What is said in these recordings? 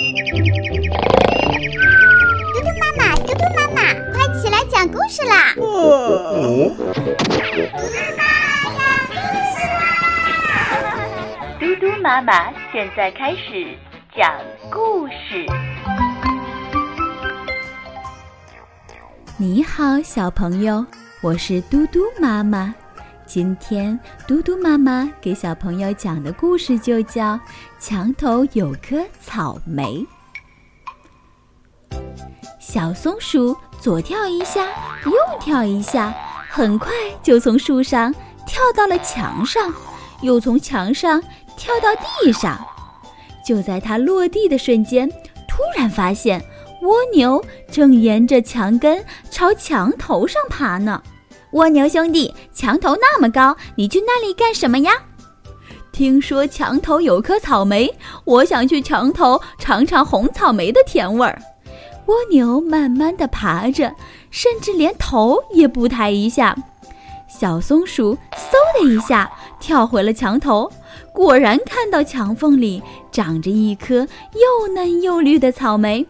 嘟嘟妈妈，嘟嘟妈妈，快起来讲故事啦！嘟嘟妈妈讲故事啦！嘟嘟妈妈现在开始讲故事。你好，小朋友，我是嘟嘟妈妈。今天嘟嘟妈妈给小朋友讲的故事就叫《墙头有颗草莓》。小松鼠左跳一下，右跳一下，很快就从树上跳到了墙上，又从墙上跳到地上。就在它落地的瞬间，突然发现蜗牛正沿着墙根朝墙头上爬呢。蜗牛兄弟，墙头那么高，你去那里干什么呀？听说墙头有颗草莓，我想去墙头尝尝红草莓的甜味儿。蜗牛慢慢地爬着，甚至连头也不抬一下。小松鼠嗖的一下跳回了墙头，果然看到墙缝里长着一颗又嫩又绿的草莓。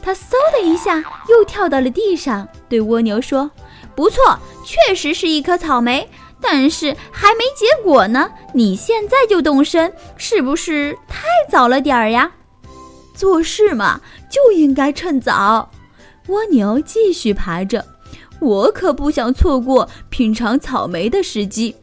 它嗖的一下又跳到了地上，对蜗牛说。不错，确实是一颗草莓，但是还没结果呢。你现在就动身，是不是太早了点儿呀？做事嘛，就应该趁早。蜗牛继续爬着，我可不想错过品尝草莓的时机。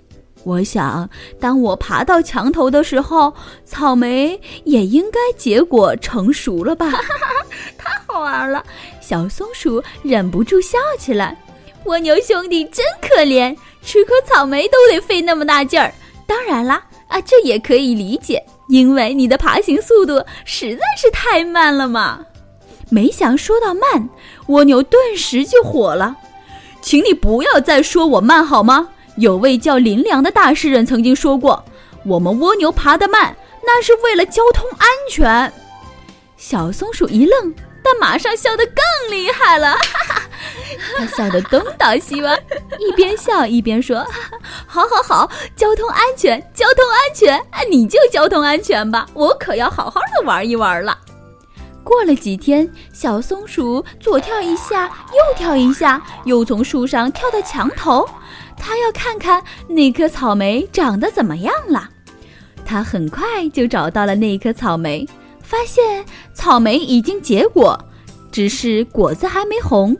我想，当我爬到墙头的时候，草莓也应该结果成熟了吧？太好玩了！小松鼠忍不住笑起来。蜗牛兄弟真可怜，吃颗草莓都得费那么大劲儿。当然啦，啊，这也可以理解，因为你的爬行速度实在是太慢了嘛。没想说到慢，蜗牛顿时就火了，请你不要再说我慢好吗？有位叫林良的大诗人曾经说过，我们蜗牛爬得慢，那是为了交通安全。小松鼠一愣。但马上笑得更厉害了，哈 哈他笑得东倒西歪，一边笑一边说：“好好好，交通安全，交通安全，你就交通安全吧，我可要好好的玩一玩了。”过了几天，小松鼠左跳一下，右跳一下，又从树上跳到墙头，它要看看那颗草莓长得怎么样了。它很快就找到了那颗草莓。发现草莓已经结果，只是果子还没红。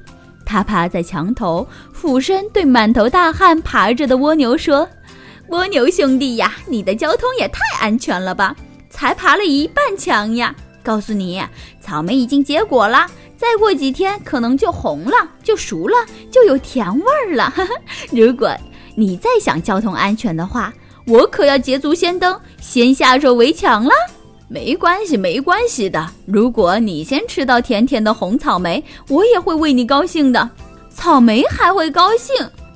他趴在墙头，俯身对满头大汗爬着的蜗牛说：“蜗牛兄弟呀，你的交通也太安全了吧？才爬了一半墙呀！告诉你，草莓已经结果了，再过几天可能就红了，就熟了，就有甜味儿了。如果你再想交通安全的话，我可要捷足先登，先下手为强了。”没关系，没关系的。如果你先吃到甜甜的红草莓，我也会为你高兴的。草莓还会高兴。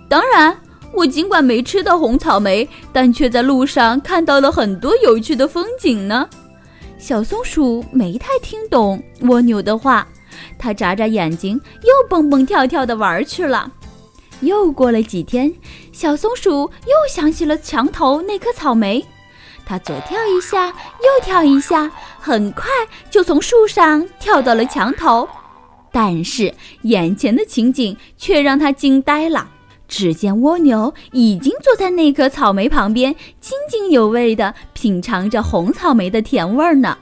当然，我尽管没吃到红草莓，但却在路上看到了很多有趣的风景呢。小松鼠没太听懂蜗牛的话，它眨眨眼睛，又蹦蹦跳跳地玩去了。又过了几天，小松鼠又想起了墙头那颗草莓。它左跳一下，右跳一下，很快就从树上跳到了墙头。但是眼前的情景却让它惊呆了。只见蜗牛已经坐在那棵草莓旁边，津津有味地品尝着红草莓的甜味儿呢。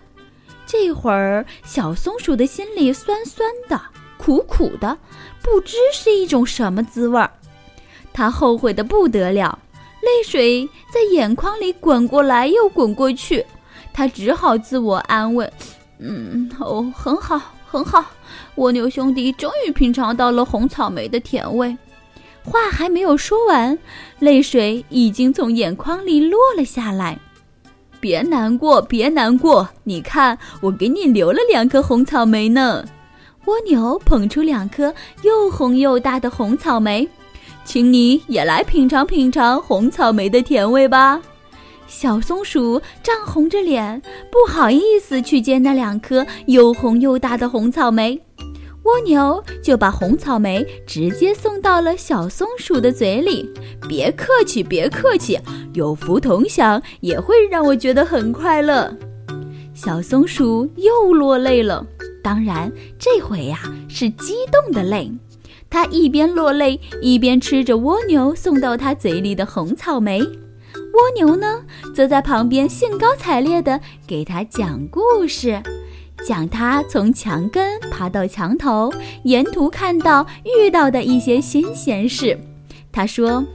这会儿，小松鼠的心里酸酸的、苦苦的，不知是一种什么滋味儿。它后悔得不得了。泪水在眼眶里滚过来又滚过去，他只好自我安慰：“嗯，哦，很好，很好。蜗牛兄弟终于品尝到了红草莓的甜味。”话还没有说完，泪水已经从眼眶里落了下来。别难过，别难过，你看，我给你留了两颗红草莓呢。蜗牛捧出两颗又红又大的红草莓。请你也来品尝品尝红草莓的甜味吧。小松鼠涨红着脸，不好意思去接那两颗又红又大的红草莓。蜗牛就把红草莓直接送到了小松鼠的嘴里。别客气，别客气，有福同享也会让我觉得很快乐。小松鼠又落泪了。当然，这回呀是激动的泪。他一边落泪，一边吃着蜗牛送到他嘴里的红草莓。蜗牛呢，则在旁边兴高采烈地给他讲故事，讲他从墙根爬到墙头，沿途看到遇到的一些新鲜事。他说：“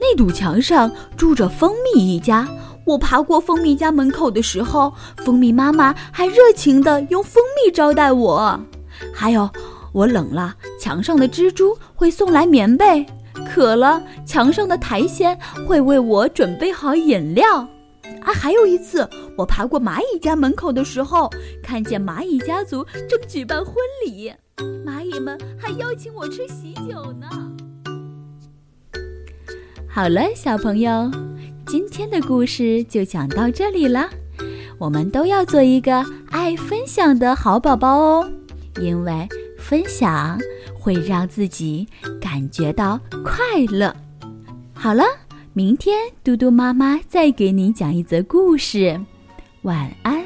那堵墙上住着蜂蜜一家。我爬过蜂蜜家门口的时候，蜂蜜妈妈还热情地用蜂蜜招待我。还有，我冷了，墙上的蜘蛛会送来棉被；渴了，墙上的苔藓会为我准备好饮料。啊，还有一次，我爬过蚂蚁家门口的时候，看见蚂蚁家族正举办婚礼，蚂蚁们还邀请我吃喜酒呢。”好了，小朋友，今天的故事就讲到这里了。我们都要做一个爱分享的好宝宝哦，因为分享会让自己感觉到快乐。好了，明天嘟嘟妈妈再给你讲一则故事。晚安。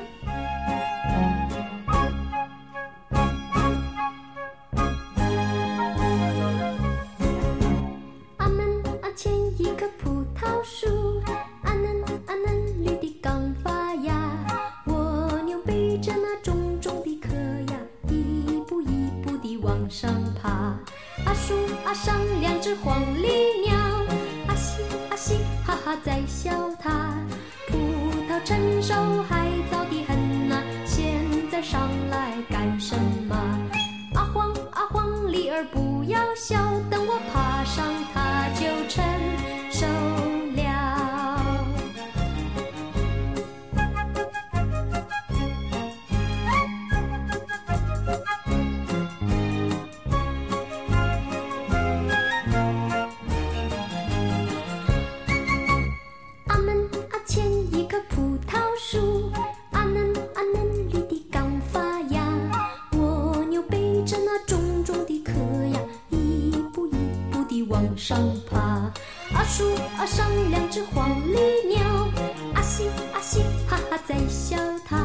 阿门阿前一棵葡萄树上两只黄鹂鸟，啊嘻啊嘻，哈哈在笑它。葡萄成熟还早得很呐，现在上来干什么？阿黄阿黄鹂儿不要笑，等我爬上往上爬，阿树阿上两只黄鹂鸟，阿西阿西哈哈在笑它。